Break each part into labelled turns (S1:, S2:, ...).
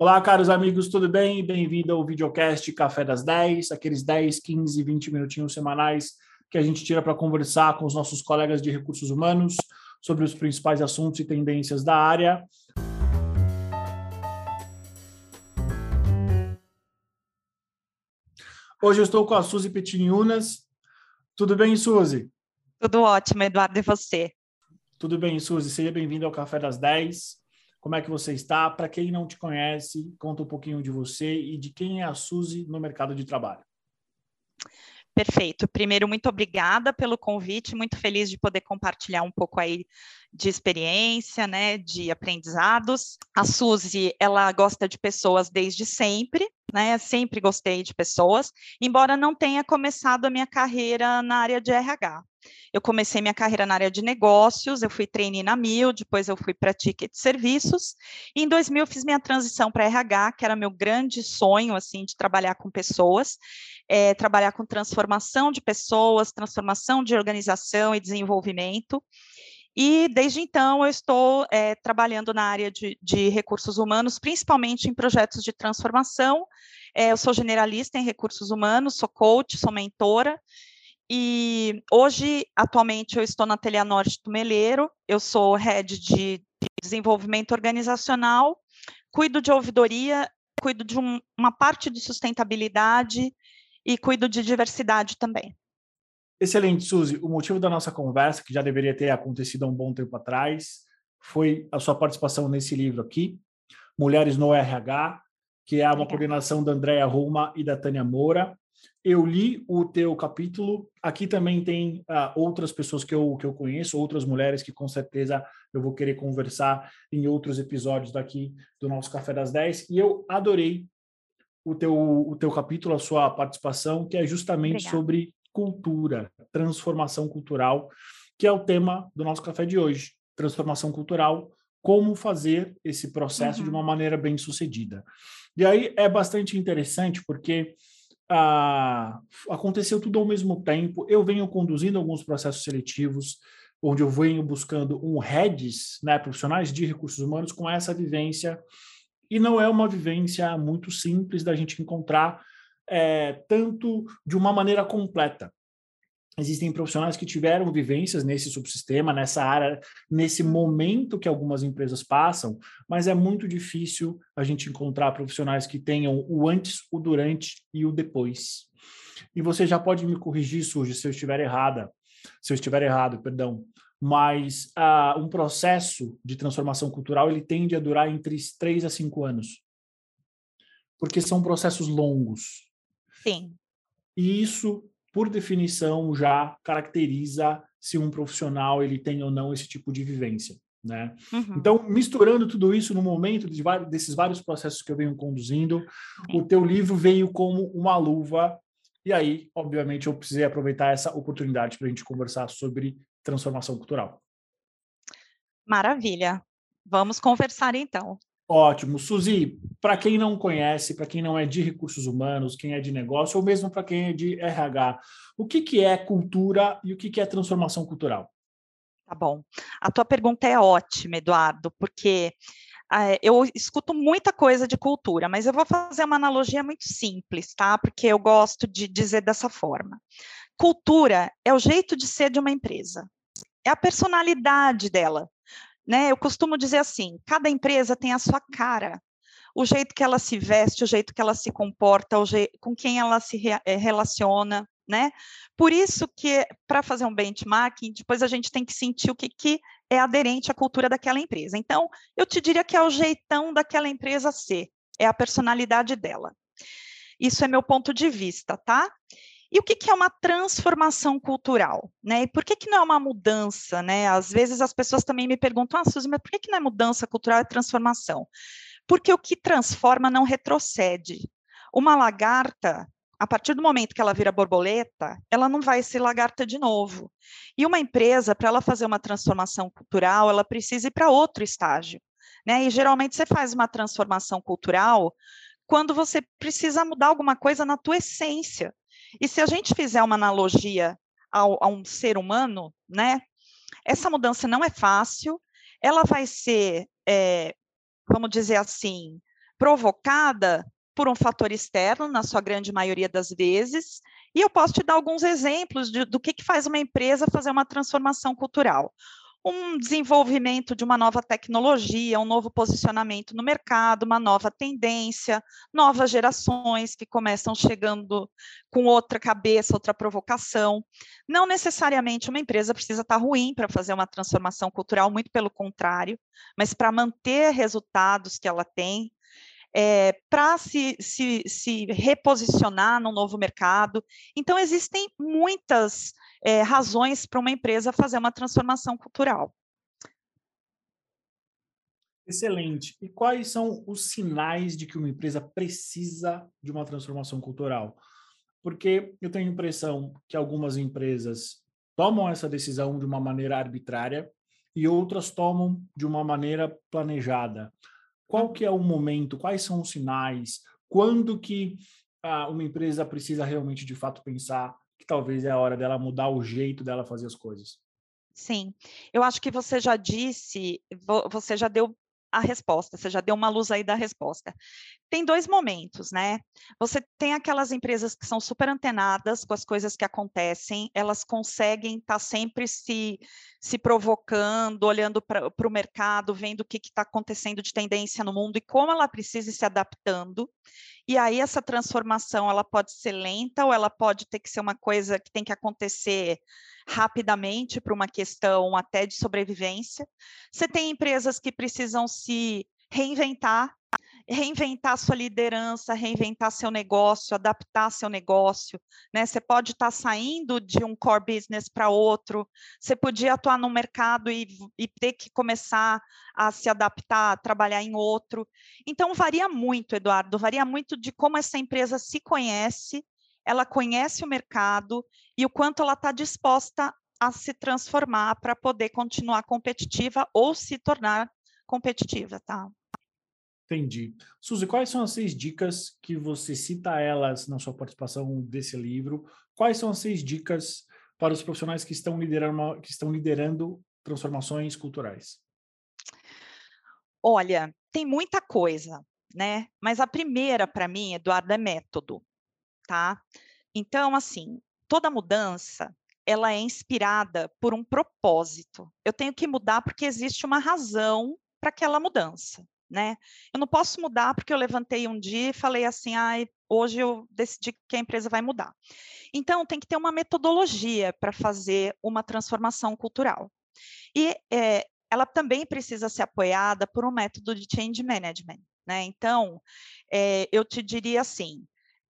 S1: Olá, caros amigos, tudo bem? Bem-vindo ao videocast Café das 10, aqueles 10, 15, 20 minutinhos semanais que a gente tira para conversar com os nossos colegas de recursos humanos sobre os principais assuntos e tendências da área. Hoje eu estou com a Suzy Petiniunas. Tudo bem, Suzy?
S2: Tudo ótimo, Eduardo, e você?
S1: Tudo bem, Suzy. Seja bem-vindo ao Café das 10. Como é que você está? Para quem não te conhece, conta um pouquinho de você e de quem é a Suzy no mercado de trabalho.
S2: Perfeito. Primeiro, muito obrigada pelo convite, muito feliz de poder compartilhar um pouco aí de experiência, né, de aprendizados. A Suzy, ela gosta de pessoas desde sempre, né, sempre gostei de pessoas, embora não tenha começado a minha carreira na área de RH. Eu comecei minha carreira na área de negócios, eu fui trainee na Mil, depois eu fui para Ticket Serviços, e em 2000 eu fiz minha transição para RH, que era meu grande sonho, assim, de trabalhar com pessoas, é, trabalhar com transformação de pessoas, transformação de organização e desenvolvimento, e desde então eu estou é, trabalhando na área de, de, recursos humanos, principalmente em projetos de transformação. É, eu sou generalista em recursos humanos, sou coach, sou mentora, e hoje, atualmente, eu estou na Telha Norte do Meleiro, eu sou head de desenvolvimento organizacional, cuido de ouvidoria, cuido de um, uma parte de sustentabilidade e cuido de diversidade também.
S1: Excelente, Suzy. O motivo da nossa conversa, que já deveria ter acontecido há um bom tempo atrás, foi a sua participação nesse livro aqui, Mulheres no RH, que é uma coordenação da Andréa Roma e da Tânia Moura. Eu li o teu capítulo. Aqui também tem uh, outras pessoas que eu, que eu conheço, outras mulheres que com certeza eu vou querer conversar em outros episódios daqui do nosso Café das 10. E eu adorei o teu, o teu capítulo, a sua participação, que é justamente Obrigada. sobre cultura, transformação cultural, que é o tema do nosso café de hoje. Transformação cultural, como fazer esse processo uhum. de uma maneira bem sucedida. E aí é bastante interessante porque ah, aconteceu tudo ao mesmo tempo. Eu venho conduzindo alguns processos seletivos, onde eu venho buscando um heads, né, profissionais de recursos humanos com essa vivência. E não é uma vivência muito simples da gente encontrar é, tanto de uma maneira completa existem profissionais que tiveram vivências nesse subsistema, nessa área, nesse momento que algumas empresas passam, mas é muito difícil a gente encontrar profissionais que tenham o antes, o durante e o depois. E você já pode me corrigir, Suji, se eu estiver errada, se eu estiver errado, perdão, mas uh, um processo de transformação cultural ele tende a durar entre três a cinco anos, porque são processos longos.
S2: Sim.
S1: E isso por definição, já caracteriza se um profissional ele tem ou não esse tipo de vivência. Né? Uhum. Então, misturando tudo isso no momento de vários, desses vários processos que eu venho conduzindo, o teu livro veio como uma luva, e aí, obviamente, eu precisei aproveitar essa oportunidade para a gente conversar sobre transformação cultural.
S2: Maravilha. Vamos conversar então.
S1: Ótimo. Suzy, para quem não conhece, para quem não é de recursos humanos, quem é de negócio, ou mesmo para quem é de RH, o que, que é cultura e o que, que é transformação cultural?
S2: Tá bom. A tua pergunta é ótima, Eduardo, porque uh, eu escuto muita coisa de cultura, mas eu vou fazer uma analogia muito simples, tá? Porque eu gosto de dizer dessa forma. Cultura é o jeito de ser de uma empresa, é a personalidade dela. Né? Eu costumo dizer assim: cada empresa tem a sua cara, o jeito que ela se veste, o jeito que ela se comporta, o jeito, com quem ela se re, eh, relaciona, né? Por isso que, para fazer um benchmarking, depois a gente tem que sentir o que, que é aderente à cultura daquela empresa. Então, eu te diria que é o jeitão daquela empresa ser, é a personalidade dela. Isso é meu ponto de vista, tá? E o que, que, é uma transformação cultural? Né? E por que, que não é uma mudança? Né? Às vezes as pessoas também me perguntam, ah, Suzy, mas por que, que não é mudança cultural, é transformação? Porque o que transforma não retrocede. Uma lagarta, a partir do momento que ela vira borboleta, ela não vai ser lagarta de novo. E uma empresa, para ela fazer uma transformação cultural, ela precisa ir para outro estágio. Né? E geralmente você faz uma transformação cultural quando você precisa mudar alguma coisa na tua essência. E se a gente fizer uma analogia ao, a um ser humano, né? Essa mudança não é fácil, ela vai ser, é, vamos dizer assim, provocada por um fator externo, na sua grande maioria das vezes, e eu posso te dar alguns exemplos de, do que, que faz uma empresa fazer uma transformação cultural um desenvolvimento de uma nova tecnologia, um novo posicionamento no mercado, uma nova tendência, novas gerações que começam chegando com outra cabeça, outra provocação. Não necessariamente uma empresa precisa estar ruim para fazer uma transformação cultural, muito pelo contrário, mas para manter resultados que ela tem, é, para se, se, se, reposicionar no novo mercado. Então, existem muitas é, razões para uma empresa fazer uma transformação cultural.
S1: Excelente. E quais são os sinais de que uma empresa precisa de uma transformação cultural? Porque eu tenho a impressão que algumas empresas tomam essa decisão de uma maneira arbitrária e outras tomam de uma maneira planejada. Qual que é o momento? Quais são os sinais? Quando que ah, uma empresa precisa realmente de fato pensar que talvez é a hora dela mudar o jeito dela fazer as coisas?
S2: Sim, eu acho que você já disse, você já deu a resposta, você já deu uma luz aí da resposta. Tem dois momentos, né? Você tem aquelas empresas que são super antenadas com as coisas que acontecem, elas conseguem estar tá sempre se, se provocando, olhando para o mercado, vendo o que está acontecendo de tendência no mundo e como ela precisa ir se adaptando. E aí essa transformação ela pode ser lenta ou ela pode ter que ser uma coisa que tem que acontecer rapidamente para uma questão até de sobrevivência. Você tem empresas que precisam se reinventar reinventar sua liderança, reinventar seu negócio, adaptar seu negócio, né? Você pode estar saindo de um core business para outro, você podia atuar no mercado e, e, ter que começar a se adaptar, a trabalhar em outro. Então varia muito, Eduardo, varia muito de como essa empresa se conhece, ela conhece o mercado e o quanto ela está disposta a se transformar para poder continuar competitiva ou se tornar competitiva, tá?
S1: Entendi. Suzy, quais são as seis dicas que você cita elas na sua participação desse livro? Quais são as seis dicas para os profissionais que estão liderando, que estão liderando transformações culturais?
S2: Olha, tem muita coisa, né? Mas a primeira para mim, Eduardo, é método, tá? Então, assim, toda mudança ela é inspirada por um propósito. Eu tenho que mudar porque existe uma razão para aquela mudança né? Eu não posso mudar porque eu levantei um dia e falei assim, ah, hoje eu decidi que a empresa vai mudar. Então, tem que ter uma metodologia para fazer uma transformação cultural. E é, ela também precisa ser apoiada por um método de change management. Né? Então, é, eu te diria assim: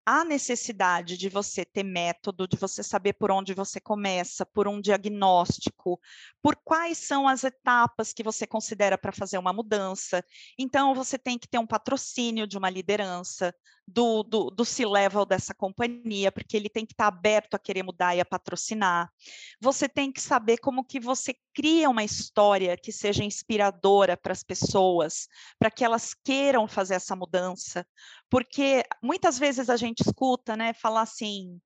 S2: há necessidade de você ter método, de você saber por onde você começa, por um diagnóstico, por quais são as etapas que você considera para fazer uma mudança. Então, você tem que ter um patrocínio de uma liderança, do, do, do C-level dessa companhia, porque ele tem que estar aberto a querer mudar e a patrocinar. Você tem que saber como que você cria uma história que seja inspiradora para as pessoas, para que elas queiram fazer essa mudança, porque muitas vezes a gente escuta, né, falar assim,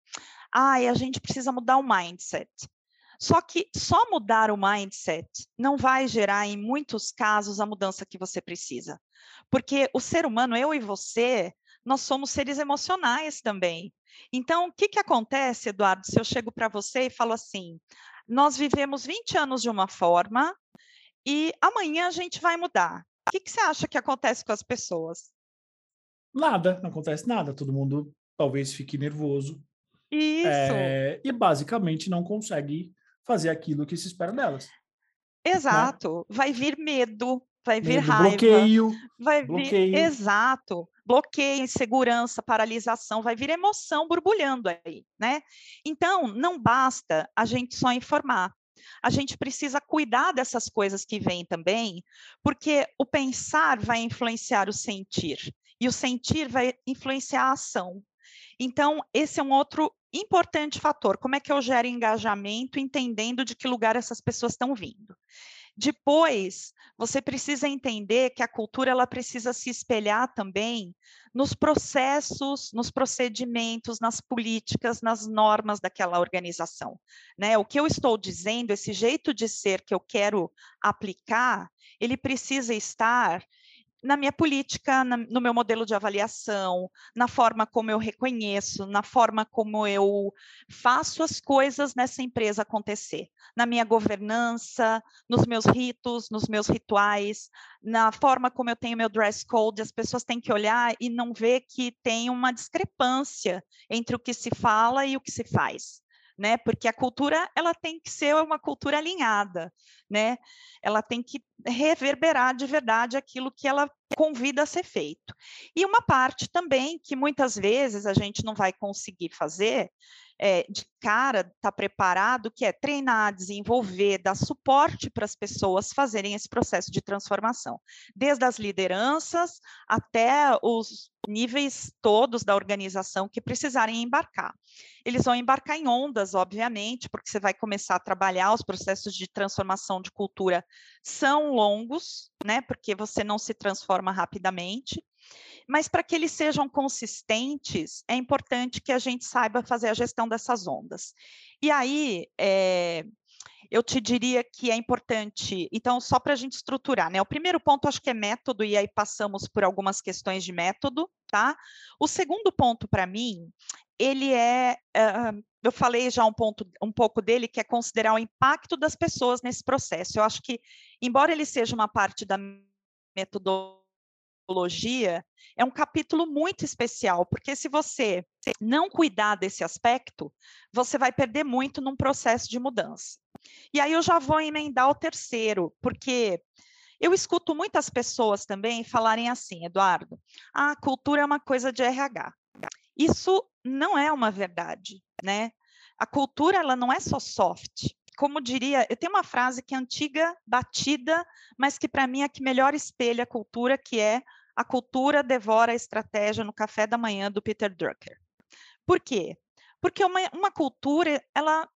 S2: ah, a gente precisa mudar o mindset. Só que só mudar o mindset não vai gerar, em muitos casos, a mudança que você precisa. Porque o ser humano, eu e você, nós somos seres emocionais também. Então, o que, que acontece, Eduardo, se eu chego para você e falo assim: nós vivemos 20 anos de uma forma e amanhã a gente vai mudar. O que, que você acha que acontece com as pessoas?
S1: Nada, não acontece nada. Todo mundo talvez fique nervoso.
S2: Isso. É,
S1: e basicamente não consegue fazer aquilo que se espera delas.
S2: Né? Exato. Né? Vai vir medo, vai vir
S1: medo,
S2: raiva.
S1: Bloqueio.
S2: Vai
S1: bloqueio.
S2: vir. Exato bloqueio, insegurança, paralisação, vai vir emoção borbulhando aí, né? Então, não basta a gente só informar. A gente precisa cuidar dessas coisas que vêm também, porque o pensar vai influenciar o sentir, e o sentir vai influenciar a ação. Então, esse é um outro importante fator. Como é que eu gero engajamento, entendendo de que lugar essas pessoas estão vindo? Depois, você precisa entender que a cultura ela precisa se espelhar também nos processos, nos procedimentos, nas políticas, nas normas daquela organização. Né? O que eu estou dizendo, esse jeito de ser que eu quero aplicar, ele precisa estar na minha política, na, no meu modelo de avaliação, na forma como eu reconheço, na forma como eu faço as coisas nessa empresa acontecer, na minha governança, nos meus ritos, nos meus rituais, na forma como eu tenho meu dress code, as pessoas têm que olhar e não ver que tem uma discrepância entre o que se fala e o que se faz né? Porque a cultura ela tem que ser uma cultura alinhada, né? Ela tem que reverberar de verdade aquilo que ela convida a ser feito. E uma parte também que muitas vezes a gente não vai conseguir fazer é, de cara, estar tá preparado, que é treinar, desenvolver, dar suporte para as pessoas fazerem esse processo de transformação, desde as lideranças até os níveis todos da organização que precisarem embarcar. Eles vão embarcar em ondas, obviamente, porque você vai começar a trabalhar os processos de transformação de cultura são longos, né? Porque você não se transforma rapidamente. Mas para que eles sejam consistentes, é importante que a gente saiba fazer a gestão dessas ondas. E aí, é, eu te diria que é importante, então, só para a gente estruturar, né? O primeiro ponto acho que é método, e aí passamos por algumas questões de método, tá? O segundo ponto, para mim, ele é. Uh, eu falei já um, ponto, um pouco dele, que é considerar o impacto das pessoas nesse processo. Eu acho que, embora ele seja uma parte da metodologia, psicologia é um capítulo muito especial, porque se você não cuidar desse aspecto, você vai perder muito num processo de mudança. E aí eu já vou emendar o terceiro, porque eu escuto muitas pessoas também falarem assim, Eduardo, a cultura é uma coisa de RH. Isso não é uma verdade, né? A cultura ela não é só soft, como diria, eu tenho uma frase que é antiga, batida, mas que para mim é que melhor espelha a cultura, que é a cultura devora a estratégia no café da manhã do Peter Drucker. Por quê? Porque uma, uma cultura, ela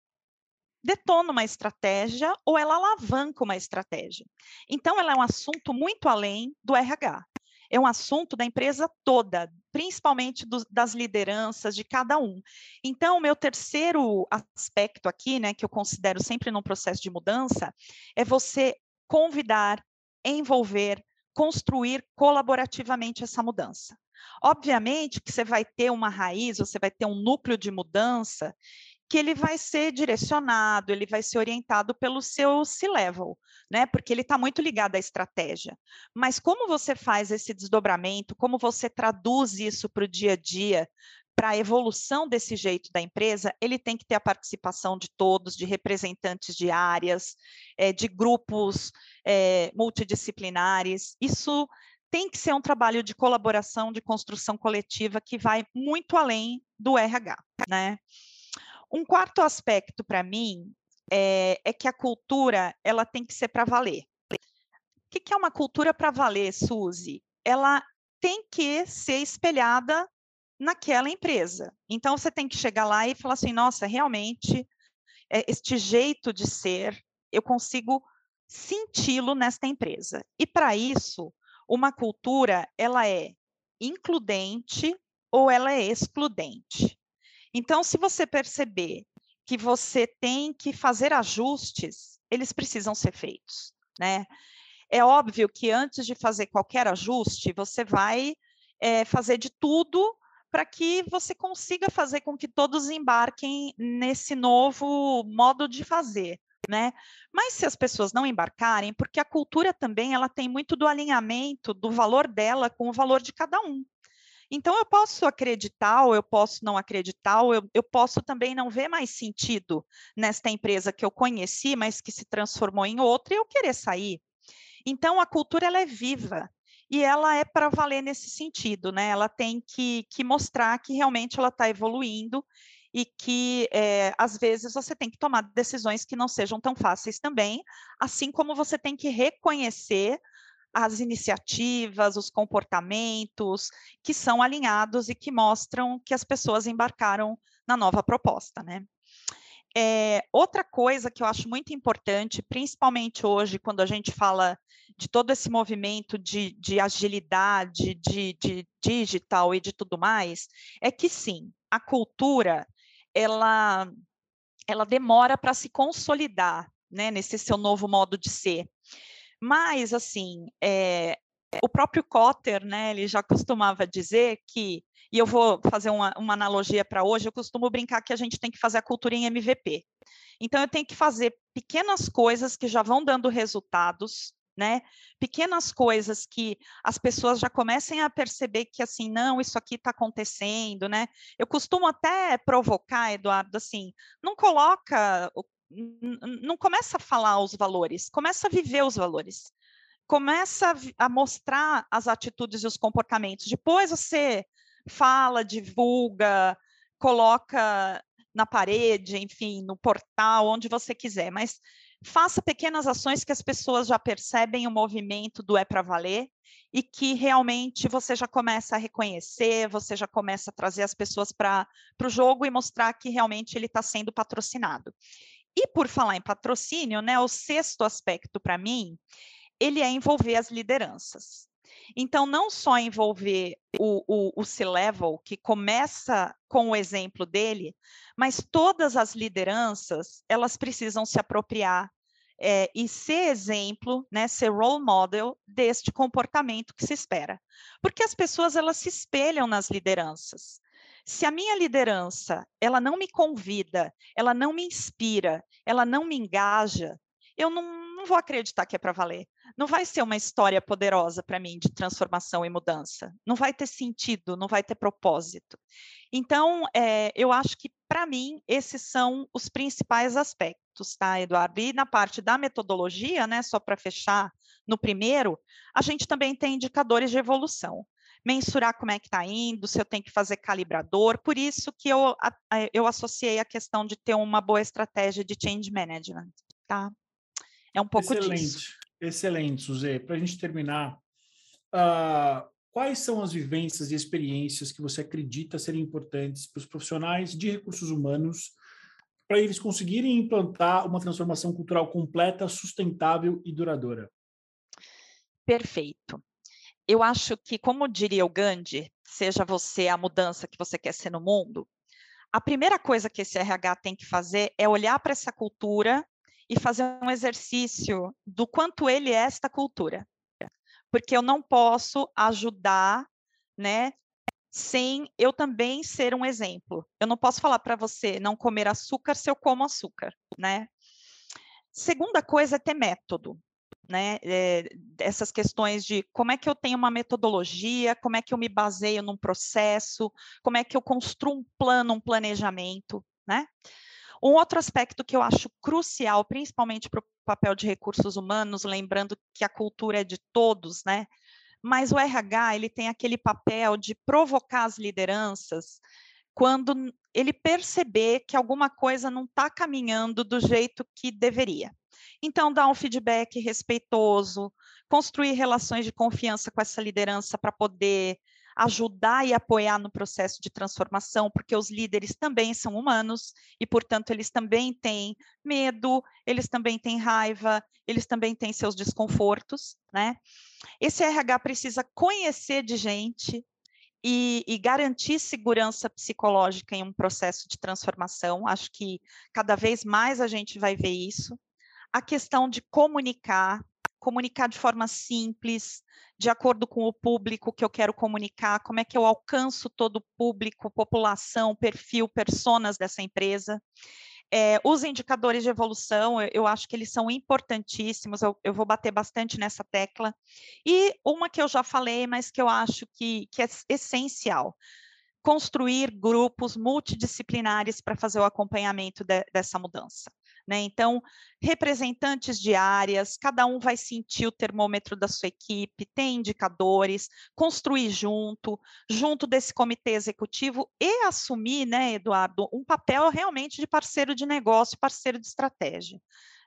S2: detona uma estratégia ou ela alavanca uma estratégia. Então, ela é um assunto muito além do RH. É um assunto da empresa toda, principalmente do, das lideranças de cada um. Então, o meu terceiro aspecto aqui, né, que eu considero sempre num processo de mudança, é você convidar, envolver, construir colaborativamente essa mudança. Obviamente que você vai ter uma raiz, você vai ter um núcleo de mudança que ele vai ser direcionado, ele vai ser orientado pelo seu C-level, né? Porque ele está muito ligado à estratégia. Mas como você faz esse desdobramento, como você traduz isso para o dia a dia, para a evolução desse jeito da empresa, ele tem que ter a participação de todos, de representantes de áreas, é, de grupos é, multidisciplinares. Isso tem que ser um trabalho de colaboração, de construção coletiva que vai muito além do RH, né? Um quarto aspecto para mim é, é, que a cultura ela tem que ser para valer. O que, é uma cultura para valer, Suzy? Ela tem que ser espelhada naquela empresa. Então, você tem que chegar lá e falar assim: nossa, realmente, é, este jeito de ser, eu consigo senti-lo nesta empresa. E para isso, uma cultura, ela é includente ou ela é excludente. Então, se você perceber que você tem que fazer ajustes, eles precisam ser feitos, né? É óbvio que antes de fazer qualquer ajuste, você vai é, fazer de tudo para que você consiga fazer com que todos embarquem nesse novo modo de fazer, né? Mas se as pessoas não embarcarem, porque a cultura também ela tem muito do alinhamento do valor dela com o valor de cada um. Então eu posso acreditar ou eu posso não acreditar, ou eu, eu posso também não ver mais sentido nesta empresa que eu conheci, mas que se transformou em outra e eu querer sair. Então a cultura ela é viva, e ela é para valer nesse sentido, né? Ela tem que, que mostrar que realmente ela está evoluindo e que é, às vezes você tem que tomar decisões que não sejam tão fáceis também, assim como você tem que reconhecer as iniciativas, os comportamentos que são alinhados e que mostram que as pessoas embarcaram na nova proposta, né? É, outra coisa que eu acho muito importante, principalmente hoje, quando a gente fala de todo esse movimento de, de agilidade, de, de digital e de tudo mais, é que sim, a cultura ela, ela demora para se consolidar né, nesse seu novo modo de ser. Mas, assim, é, o próprio Cotter, né, ele já costumava dizer que, e eu vou fazer uma, uma analogia para hoje, eu costumo brincar que a gente tem que fazer a cultura em MVP. Então, eu tenho que fazer pequenas coisas que já vão dando resultados, né? Pequenas coisas que as pessoas já comecem a perceber que assim, não, isso aqui está acontecendo, né? Eu costumo até provocar, Eduardo, assim, não coloca, não começa a falar os valores, começa a viver os valores. Começa a mostrar as atitudes e os comportamentos. Depois você fala, divulga, coloca na parede, enfim, no portal, onde você quiser, mas faça pequenas ações que as pessoas já percebem o movimento do é para valer e que realmente você já começa a reconhecer, você já começa a trazer as pessoas para o jogo e mostrar que realmente ele está sendo patrocinado. E por falar em patrocínio, né, o sexto aspecto para mim, ele é envolver as lideranças. Então, não só envolver o, o, o C-Level, que começa com o exemplo dele, mas todas as lideranças, elas precisam se apropriar é, e ser exemplo, né, ser role model deste comportamento que se espera. Porque as pessoas, elas se espelham nas lideranças. Se a minha liderança, ela não me convida, ela não me inspira, ela não me engaja, eu não, não vou acreditar que é para valer não vai ser uma história poderosa para mim de transformação e mudança. Não vai ter sentido, não vai ter propósito. Então, é, eu acho que, para mim, esses são os principais aspectos, tá, Eduardo? E na parte da metodologia, né, só para fechar no primeiro, a gente também tem indicadores de evolução mensurar como é que está indo, se eu tenho que fazer calibrador. Por isso que eu, eu associei a questão de ter uma boa estratégia de change management, tá? É um pouco
S1: Excelente.
S2: disso.
S1: Excelente, Suzê. Para a gente terminar, uh, quais são as vivências e experiências que você acredita serem importantes para os profissionais de recursos humanos para eles conseguirem implantar uma transformação cultural completa, sustentável e duradoura?
S2: Perfeito. Eu acho que, como diria o Gandhi, seja você a mudança que você quer ser no mundo, a primeira coisa que esse RH tem que fazer é olhar para essa cultura e fazer um exercício do quanto ele é esta cultura. Porque eu não posso ajudar, né, sem eu também ser um exemplo. Eu não posso falar para você não comer açúcar se eu como açúcar, né? Segunda coisa é ter método, né? É, essas questões de como é que eu tenho uma metodologia, como é que eu me baseio num processo, como é que eu construo um plano, um planejamento, né? Um outro aspecto que eu acho crucial, principalmente para o papel de recursos humanos, lembrando que a cultura é de todos, né? Mas o RH ele tem aquele papel de provocar as lideranças quando ele perceber que alguma coisa não está caminhando do jeito que deveria. Então, dar um feedback respeitoso, construir relações de confiança com essa liderança para poder ajudar e apoiar no processo de transformação, porque os líderes também são humanos e, portanto, eles também têm medo, eles também têm raiva, eles também têm seus desconfortos, né? Esse RH precisa conhecer de gente e, e, garantir segurança psicológica em um processo de transformação. Acho que cada vez mais a gente vai ver isso. A questão de comunicar, comunicar de forma simples, de acordo com o público que eu quero comunicar, como é que eu alcanço todo o público, população, perfil, personas dessa empresa. É, os indicadores de evolução, eu, eu, acho que eles são importantíssimos, eu, eu, vou bater bastante nessa tecla. E uma que eu já falei, mas que eu acho que, que é essencial, construir grupos multidisciplinares para fazer o acompanhamento de, dessa mudança. Né? Então, representantes de áreas, cada um vai sentir o termômetro da sua equipe, tem indicadores, construir junto, junto desse comitê executivo e assumir, né, Eduardo, um papel realmente de parceiro de negócio, parceiro de estratégia.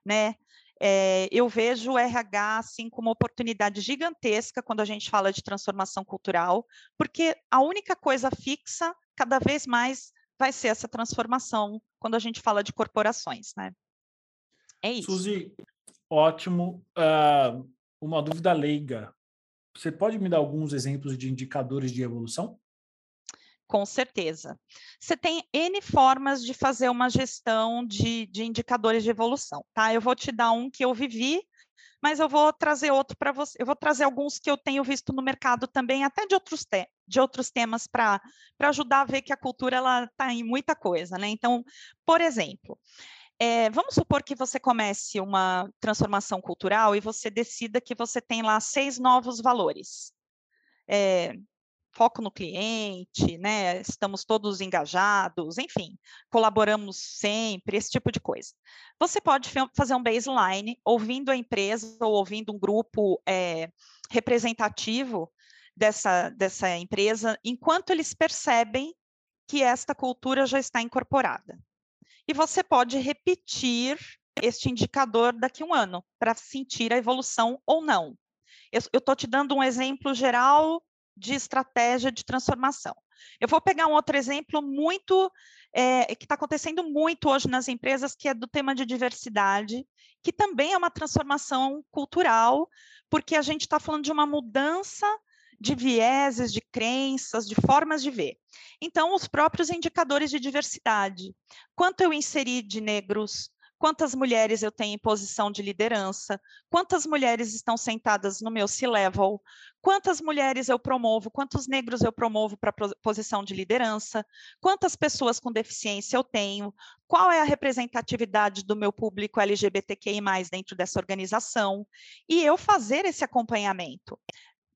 S2: Né? É, eu vejo o RH assim como uma oportunidade gigantesca quando a gente fala de transformação cultural, porque a única coisa fixa, cada vez mais, vai ser essa transformação quando a gente fala de corporações, né? É isso.
S1: Suzy, ótimo. Uh, uma dúvida leiga. Você pode me dar alguns exemplos de indicadores de evolução?
S2: Com certeza. Você tem N formas de fazer uma gestão de, de indicadores de evolução, tá? Eu vou te dar um que eu vivi mas eu vou trazer outro para você. Eu vou trazer alguns que eu tenho visto no mercado também, até de outros, te de outros temas, para ajudar a ver que a cultura ela está em muita coisa. Né? Então, por exemplo, é, vamos supor que você comece uma transformação cultural e você decida que você tem lá seis novos valores. É, foco no cliente, né? Estamos todos engajados, enfim, colaboramos sempre, esse tipo de coisa. Você pode fazer um baseline ouvindo a empresa ou ouvindo um grupo é, representativo dessa, dessa empresa, enquanto eles percebem que esta cultura já está incorporada. E você pode repetir este indicador daqui a um ano para sentir a evolução ou não. Eu estou te dando um exemplo geral de estratégia de transformação. Eu vou pegar um outro exemplo muito é, que está acontecendo muito hoje nas empresas, que é do tema de diversidade, que também é uma transformação cultural, porque a gente está falando de uma mudança de vieses, de crenças, de formas de ver. Então, os próprios indicadores de diversidade. Quanto eu inseri de negros, quantas mulheres eu tenho em posição de liderança, quantas mulheres estão sentadas no meu C-level, quantas mulheres eu promovo, quantos negros eu promovo para posição de liderança, quantas pessoas com deficiência eu tenho, qual é a representatividade do meu público LGBTQI+, dentro dessa organização, e eu fazer esse acompanhamento.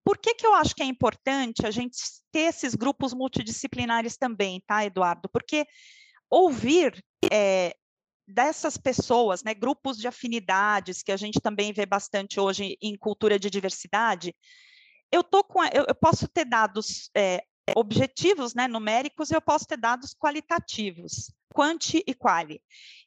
S2: Por que, que eu acho que é importante a gente ter esses grupos multidisciplinares também, tá, Eduardo? Porque ouvir é, dessas pessoas, né, grupos de afinidades, que a gente também vê bastante hoje em cultura de diversidade, eu, tô com, eu, eu posso ter dados é, objetivos, né, numéricos, e eu posso ter dados qualitativos, quanti e quali.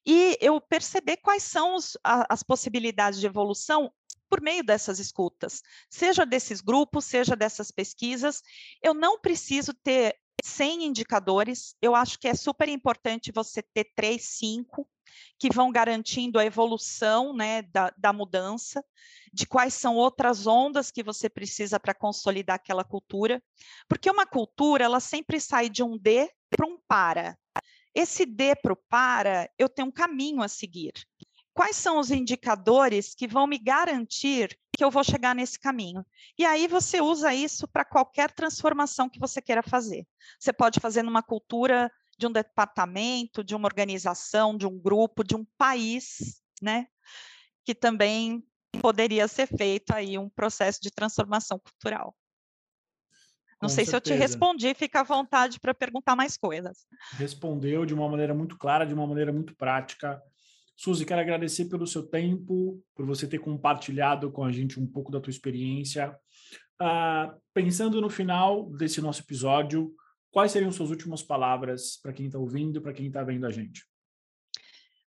S2: E eu perceber quais são os, a, as possibilidades de evolução por meio dessas escutas, seja desses grupos, seja dessas pesquisas. Eu não preciso ter 100 indicadores, eu acho que é super importante você ter três, cinco, que vão garantindo a evolução né, da, da mudança, de quais são outras ondas que você precisa para consolidar aquela cultura, porque uma cultura ela sempre sai de um D para um para. Esse D para o para, eu tenho um caminho a seguir. Quais são os indicadores que vão me garantir que eu vou chegar nesse caminho? E aí você usa isso para qualquer transformação que você queira fazer. Você pode fazer numa cultura de um departamento, de uma organização, de um grupo, de um país, né? Que também poderia ser feito aí um processo de transformação cultural. Não Com sei certeza. se eu te respondi, fica à vontade para perguntar mais coisas.
S1: Respondeu de uma maneira muito clara, de uma maneira muito prática. Suzy, quero agradecer pelo seu tempo, por você ter compartilhado com a gente um pouco da tua experiência. Uh, pensando no final desse nosso episódio, Quais seriam suas últimas palavras para quem está ouvindo, para quem está vendo a gente?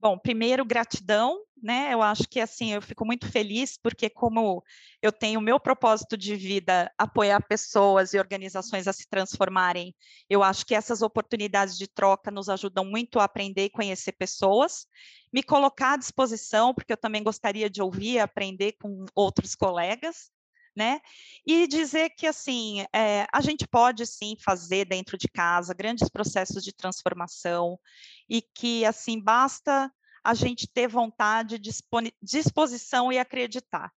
S2: Bom, primeiro, gratidão, né? Eu acho que assim, eu fico muito feliz porque como eu tenho o meu propósito de vida apoiar pessoas e organizações a se transformarem, eu acho que essas oportunidades de troca nos ajudam muito a aprender e conhecer pessoas, me colocar à disposição, porque eu também gostaria de ouvir e aprender com outros colegas, né? E dizer que assim é, a gente pode sim fazer dentro de casa grandes processos de transformação e que assim basta a gente ter vontade, disposição e acreditar.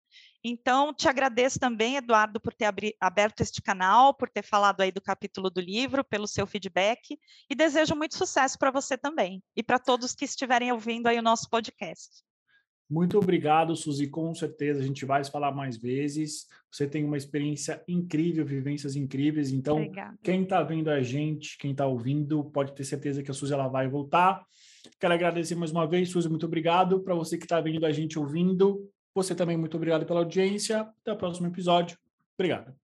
S2: Então, te agradeço também, Eduardo, por ter aberto este canal, por ter falado aí do capítulo do livro, pelo seu feedback, e desejo muito sucesso para você também, e para todos que estiverem ouvindo aí o nosso podcast.
S1: Muito obrigado, Suzy. Com certeza a gente vai falar mais vezes. Você tem uma experiência incrível, vivências incríveis. Então, Obrigada. quem está vendo a gente, quem está ouvindo, pode ter certeza que a Suzy ela vai voltar. Quero agradecer mais uma vez, Suzy. Muito obrigado. Para você que está vendo a gente ouvindo, você também muito obrigado pela audiência. Até o próximo episódio. Obrigado.